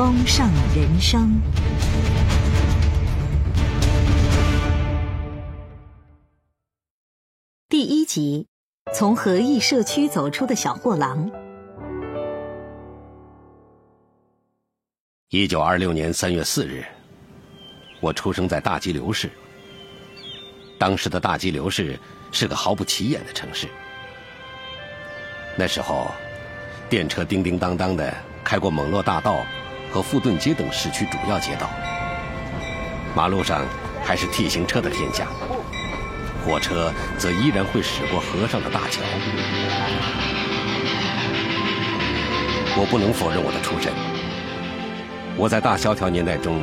丰盛人生第一集：从和义社区走出的小货郎。一九二六年三月四日，我出生在大吉流市。当时的大吉流市是个毫不起眼的城市。那时候，电车叮叮当当的开过蒙洛大道。和富顿街等市区主要街道，马路上还是 T 型车的天下，火车则依然会驶过河上的大桥。我不能否认我的出身，我在大萧条年代中，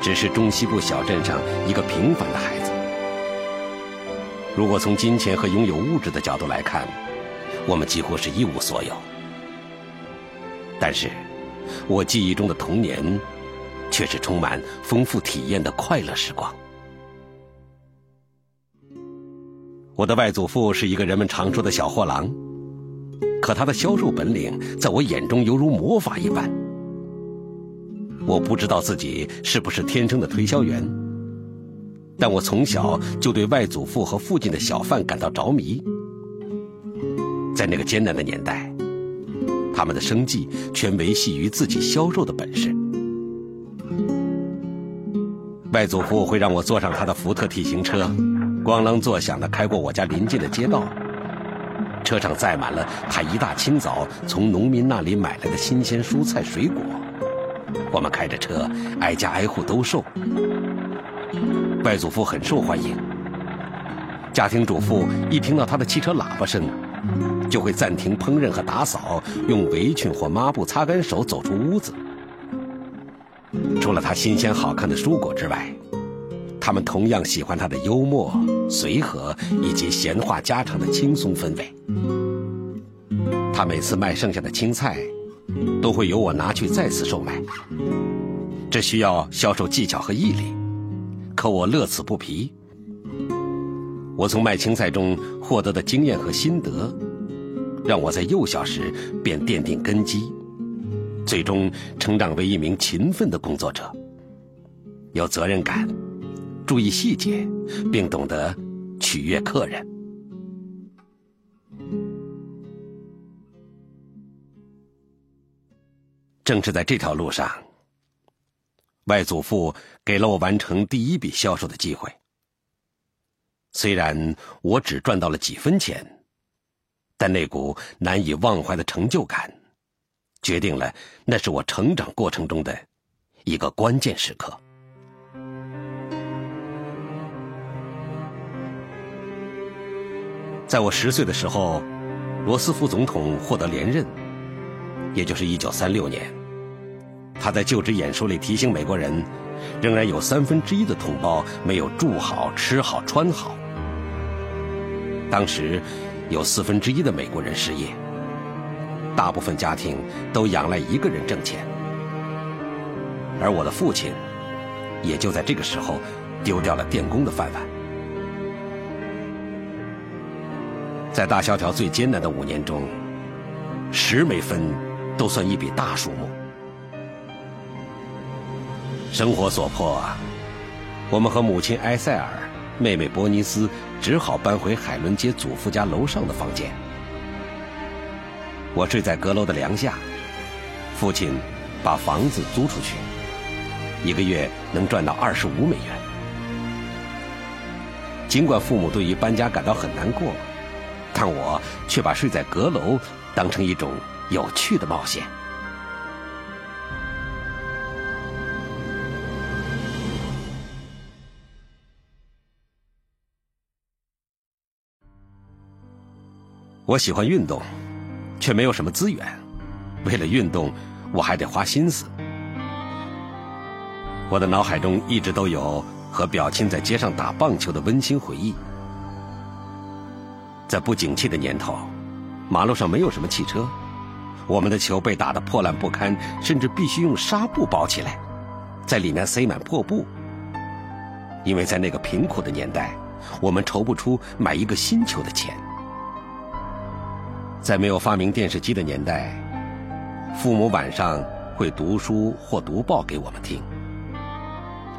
只是中西部小镇上一个平凡的孩子。如果从金钱和拥有物质的角度来看，我们几乎是一无所有。但是。我记忆中的童年，却是充满丰富体验的快乐时光。我的外祖父是一个人们常说的小货郎，可他的销售本领在我眼中犹如魔法一般。我不知道自己是不是天生的推销员，但我从小就对外祖父和附近的小贩感到着迷。在那个艰难的年代。他们的生计全维系于自己销售的本事。外祖父会让我坐上他的福特 T 型车，咣啷作响的开过我家邻近的街道。车上载满了他一大清早从农民那里买来的新鲜蔬菜水果。我们开着车挨家挨户兜售。外祖父很受欢迎。家庭主妇一听到他的汽车喇叭声。就会暂停烹饪和打扫，用围裙或抹布擦干手，走出屋子。除了他新鲜好看的蔬果之外，他们同样喜欢他的幽默、随和以及闲话家常的轻松氛围。他每次卖剩下的青菜，都会由我拿去再次售卖。这需要销售技巧和毅力，可我乐此不疲。我从卖青菜中获得的经验和心得。让我在幼小时便奠定根基，最终成长为一名勤奋的工作者，有责任感，注意细节，并懂得取悦客人。正是在这条路上，外祖父给了我完成第一笔销售的机会。虽然我只赚到了几分钱。但那股难以忘怀的成就感，决定了那是我成长过程中的一个关键时刻。在我十岁的时候，罗斯福总统获得连任，也就是一九三六年。他在就职演说里提醒美国人，仍然有三分之一的同胞没有住好、吃好、穿好。当时。有四分之一的美国人失业，大部分家庭都仰赖一个人挣钱，而我的父亲也就在这个时候丢掉了电工的饭碗。在大萧条最艰难的五年中，十美分都算一笔大数目。生活所迫，我们和母亲埃塞尔、妹妹伯尼斯只好搬回海伦街祖父家楼上的房间。我睡在阁楼的梁下，父亲把房子租出去，一个月能赚到二十五美元。尽管父母对于搬家感到很难过，但我却把睡在阁楼当成一种有趣的冒险。我喜欢运动，却没有什么资源。为了运动，我还得花心思。我的脑海中一直都有和表亲在街上打棒球的温馨回忆。在不景气的年头，马路上没有什么汽车，我们的球被打得破烂不堪，甚至必须用纱布包起来，在里面塞满破布。因为在那个贫苦的年代，我们筹不出买一个新球的钱。在没有发明电视机的年代，父母晚上会读书或读报给我们听。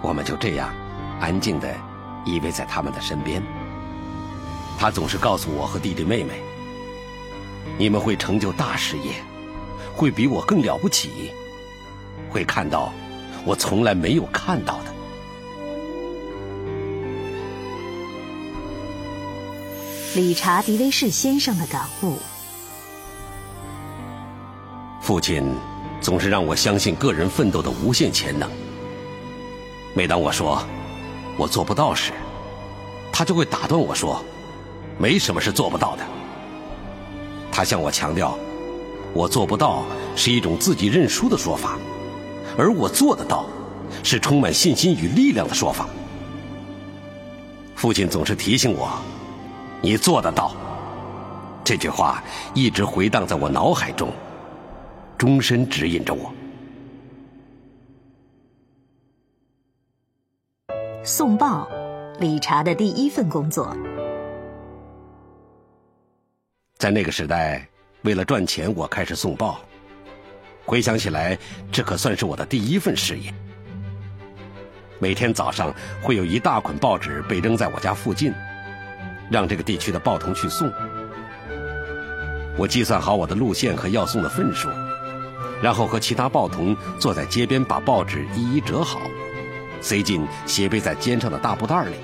我们就这样安静的依偎在他们的身边。他总是告诉我和弟弟妹妹：“你们会成就大事业，会比我更了不起，会看到我从来没有看到的。”理查·迪威士先生的感悟。父亲总是让我相信个人奋斗的无限潜能。每当我说我做不到时，他就会打断我说：“没什么是做不到的。”他向我强调，我做不到是一种自己认输的说法，而我做得到是充满信心与力量的说法。父亲总是提醒我：“你做得到。”这句话一直回荡在我脑海中。终身指引着我。送报，理查的第一份工作。在那个时代，为了赚钱，我开始送报。回想起来，这可算是我的第一份事业。每天早上会有一大捆报纸被扔在我家附近，让这个地区的报童去送。我计算好我的路线和要送的份数。然后和其他报童坐在街边，把报纸一一折好，塞进斜背在肩上的大布袋里。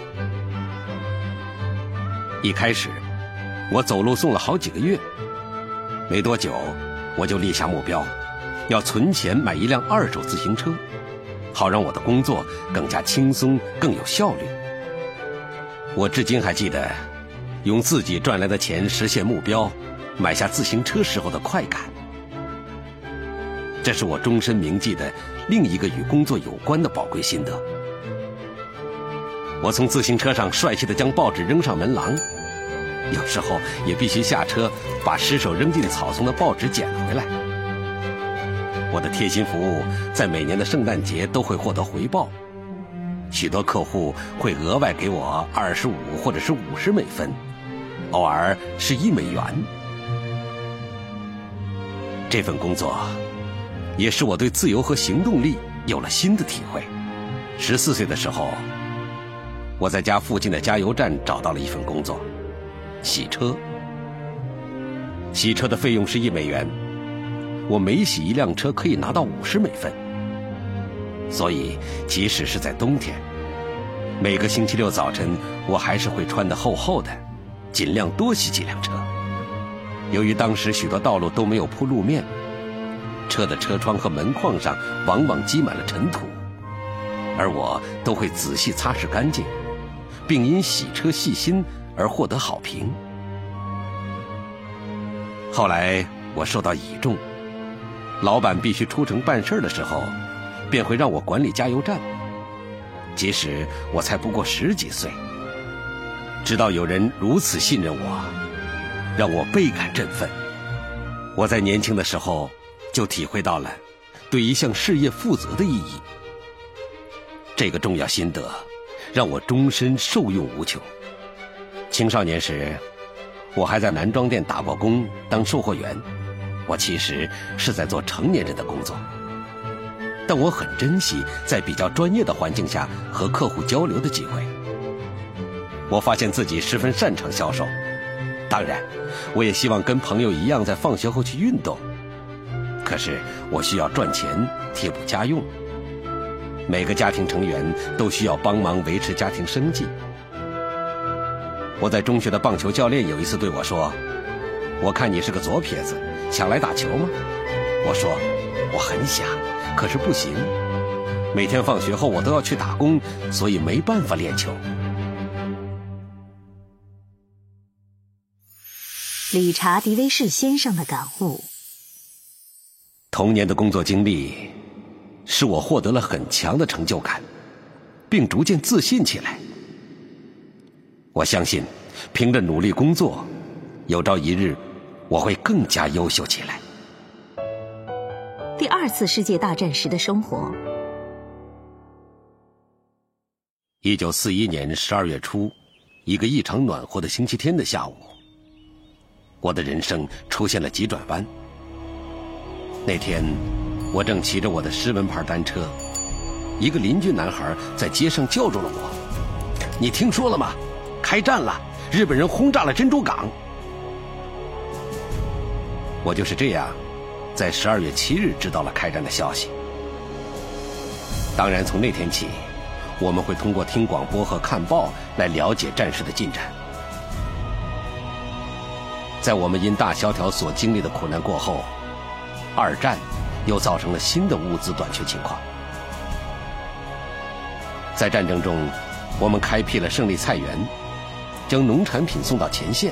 一开始，我走路送了好几个月。没多久，我就立下目标，要存钱买一辆二手自行车，好让我的工作更加轻松、更有效率。我至今还记得，用自己赚来的钱实现目标，买下自行车时候的快感。这是我终身铭记的另一个与工作有关的宝贵心得。我从自行车上帅气的将报纸扔上门廊，有时候也必须下车把失手扔进草丛的报纸捡回来。我的贴心服务在每年的圣诞节都会获得回报，许多客户会额外给我二十五或者是五十美分，偶尔是一美元。这份工作。也是我对自由和行动力有了新的体会。十四岁的时候，我在家附近的加油站找到了一份工作，洗车。洗车的费用是一美元，我每洗一辆车可以拿到五十美分。所以，即使是在冬天，每个星期六早晨，我还是会穿得厚厚的，尽量多洗几辆车。由于当时许多道路都没有铺路面。车的车窗和门框上往往积满了尘土，而我都会仔细擦拭干净，并因洗车细心而获得好评。后来我受到倚重，老板必须出城办事的时候，便会让我管理加油站，即使我才不过十几岁。知道有人如此信任我，让我倍感振奋。我在年轻的时候就体会到了对一项事业负责的意义。这个重要心得让我终身受用无穷。青少年时，我还在男装店打过工，当售货员。我其实是在做成年人的工作，但我很珍惜在比较专业的环境下和客户交流的机会。我发现自己十分擅长销售，当然，我也希望跟朋友一样在放学后去运动。可是我需要赚钱贴补家用，每个家庭成员都需要帮忙维持家庭生计。我在中学的棒球教练有一次对我说：“我看你是个左撇子，想来打球吗？”我说：“我很想，可是不行。每天放学后我都要去打工，所以没办法练球。”理查·迪威士先生的感悟：童年的工作经历使我获得了很强的成就感，并逐渐自信起来。我相信，凭着努力工作，有朝一日我会更加优秀起来。第二次世界大战时的生活。一九四一年十二月初，一个异常暖和的星期天的下午，我的人生出现了急转弯。那天，我正骑着我的狮门牌单车，一个邻居男孩在街上叫住了我：“你听说了吗？”开战了！日本人轰炸了珍珠港。我就是这样，在十二月七日知道了开战的消息。当然，从那天起，我们会通过听广播和看报来了解战事的进展。在我们因大萧条所经历的苦难过后，二战又造成了新的物资短缺情况。在战争中，我们开辟了胜利菜园。将农产品送到前线，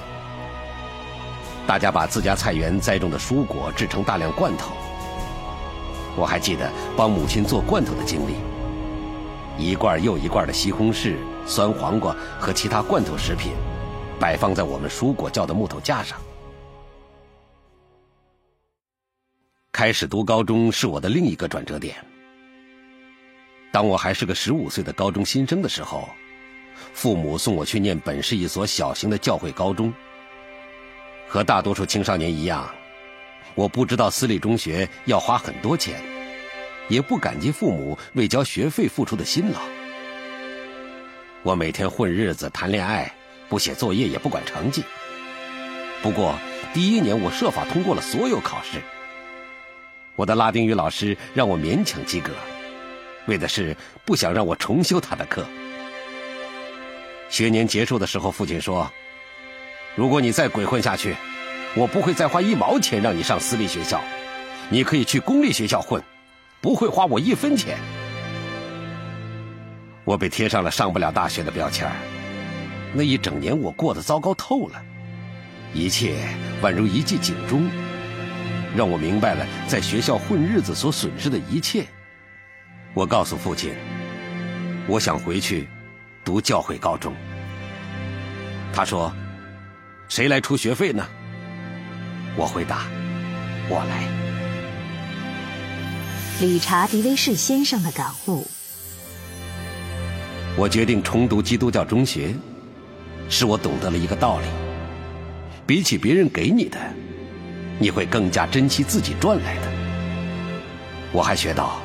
大家把自家菜园栽种的蔬果制成大量罐头。我还记得帮母亲做罐头的经历，一罐又一罐的西红柿、酸黄瓜和其他罐头食品，摆放在我们蔬果窖的木头架上。开始读高中是我的另一个转折点。当我还是个十五岁的高中新生的时候。父母送我去念本市一所小型的教会高中。和大多数青少年一样，我不知道私立中学要花很多钱，也不感激父母为交学费付出的辛劳。我每天混日子、谈恋爱，不写作业，也不管成绩。不过第一年我设法通过了所有考试。我的拉丁语老师让我勉强及格，为的是不想让我重修他的课。学年结束的时候，父亲说：“如果你再鬼混下去，我不会再花一毛钱让你上私立学校，你可以去公立学校混，不会花我一分钱。”我被贴上了上不了大学的标签那一整年我过得糟糕透了，一切宛如一记警钟，让我明白了在学校混日子所损失的一切。我告诉父亲：“我想回去。”读教会高中，他说：“谁来出学费呢？”我回答：“我来。”理查·迪威士先生的感悟：我决定重读基督教中学，使我懂得了一个道理：比起别人给你的，你会更加珍惜自己赚来的。我还学到，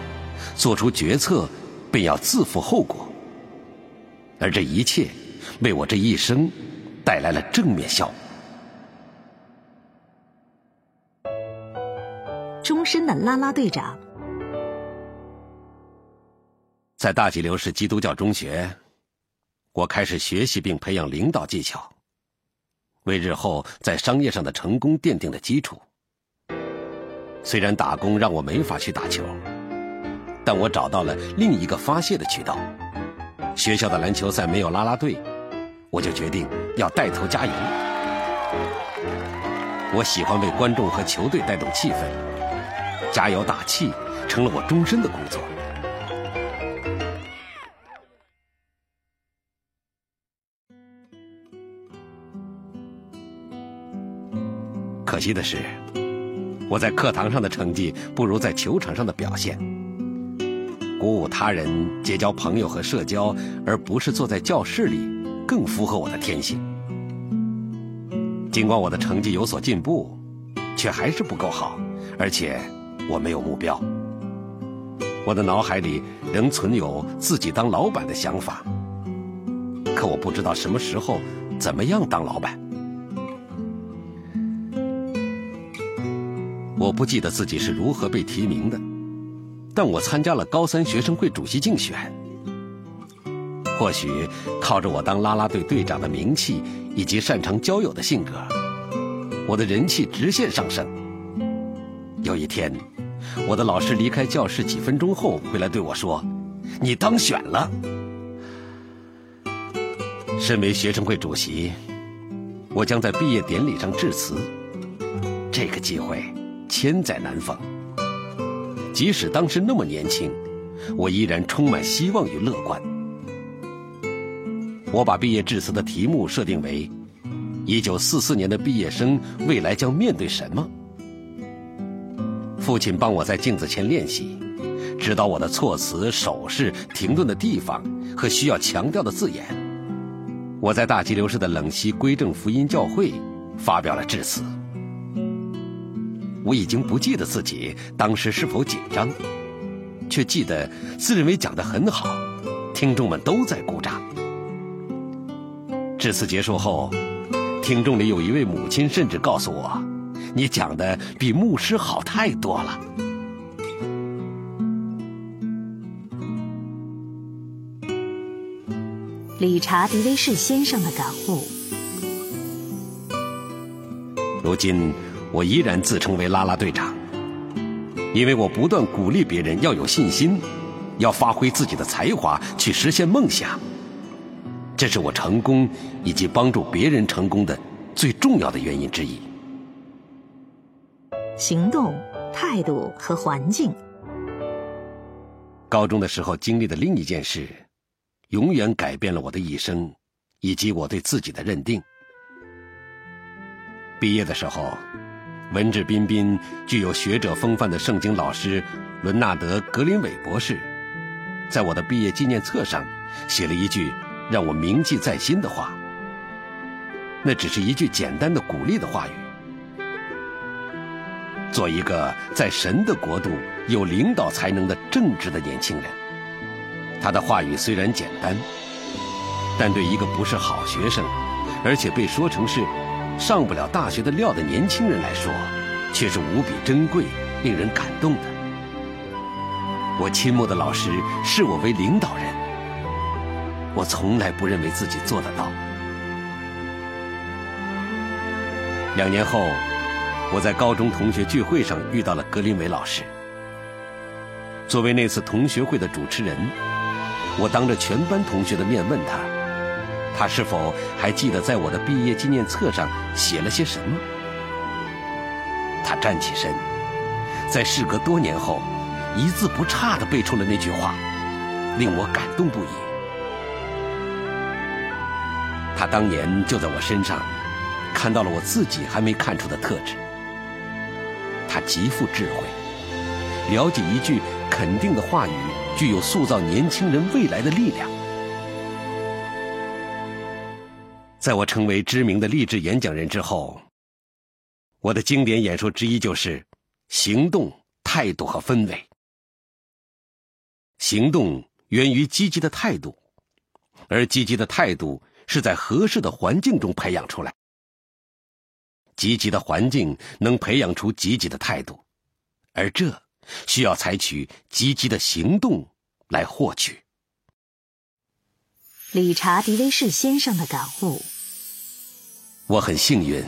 做出决策便要自负后果。而这一切，为我这一生带来了正面效果。终身的啦啦队长，在大吉流市基督教中学，我开始学习并培养领导技巧，为日后在商业上的成功奠定了基础。虽然打工让我没法去打球，但我找到了另一个发泄的渠道。学校的篮球赛没有啦啦队，我就决定要带头加油。我喜欢为观众和球队带动气氛，加油打气成了我终身的工作。可惜的是，我在课堂上的成绩不如在球场上的表现。鼓舞他人、结交朋友和社交，而不是坐在教室里，更符合我的天性。尽管我的成绩有所进步，却还是不够好，而且我没有目标。我的脑海里仍存有自己当老板的想法，可我不知道什么时候、怎么样当老板。我不记得自己是如何被提名的，但我参加了高三学生会主席竞选。或许靠着我当啦啦队队长的名气以及擅长交友的性格，我的人气直线上升。有一天，我的老师离开教室几分钟后回来对我说：“你当选了。”身为学生会主席，我将在毕业典礼上致辞。这个机会千载难逢。即使当时那么年轻，我依然充满希望与乐观。我把毕业致辞的题目设定为：“一九四四年的毕业生未来将面对什么？”父亲帮我在镜子前练习，指导我的措辞、手势、停顿的地方和需要强调的字眼。我在大吉流市的冷溪归正福音教会发表了致辞。我已经不记得自己当时是否紧张，却记得自认为讲得很好，听众们都在鼓掌。致辞结束后，听众里有一位母亲甚至告诉我：“你讲的比牧师好太多了。”理查·迪威士先生的感悟。如今，我依然自称为啦啦队长，因为我不断鼓励别人要有信心，要发挥自己的才华去实现梦想。这是我成功以及帮助别人成功的最重要的原因之一。行动、态度和环境。高中的时候经历的另一件事，永远改变了我的一生，以及我对自己的认定。毕业的时候，文质彬彬、具有学者风范的圣经老师伦纳德·格林韦博士，在我的毕业纪念册上写了一句。让我铭记在心的话，那只是一句简单的鼓励的话语。做一个在神的国度有领导才能的正直的年轻人。他的话语虽然简单，但对一个不是好学生，而且被说成是上不了大学的料的年轻人来说，却是无比珍贵、令人感动的。我倾慕的老师视我为领导人。我从来不认为自己做得到。两年后，我在高中同学聚会上遇到了格林伟老师。作为那次同学会的主持人，我当着全班同学的面问他，他是否还记得在我的毕业纪念册上写了些什么。他站起身，在事隔多年后，一字不差地背出了那句话，令我感动不已。他当年就在我身上看到了我自己还没看出的特质。他极富智慧，了解一句肯定的话语具有塑造年轻人未来的力量。在我成为知名的励志演讲人之后，我的经典演说之一就是行动、态度和氛围。行动源于积极的态度，而积极的态度。是在合适的环境中培养出来。积极的环境能培养出积极的态度，而这需要采取积极的行动来获取。理查·迪威士先生的感悟：我很幸运，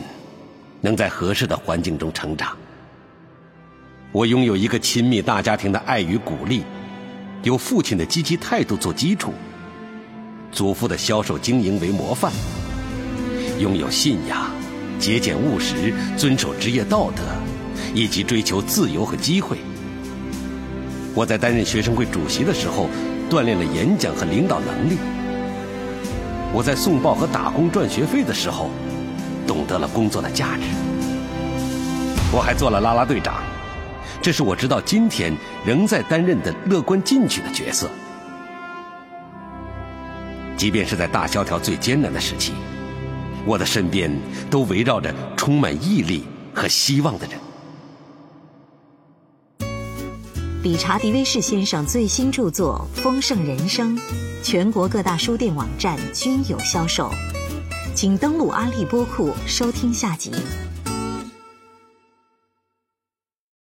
能在合适的环境中成长。我拥有一个亲密大家庭的爱与鼓励，有父亲的积极态度做基础。祖父的销售经营为模范，拥有信仰、节俭务实、遵守职业道德，以及追求自由和机会。我在担任学生会主席的时候，锻炼了演讲和领导能力。我在送报和打工赚学费的时候，懂得了工作的价值。我还做了啦啦队长，这是我直到今天仍在担任的乐观进取的角色。即便是在大萧条最艰难的时期，我的身边都围绕着充满毅力和希望的人。理查·迪威士先生最新著作《丰盛人生》，全国各大书店网站均有销售，请登录阿利播库收听下集。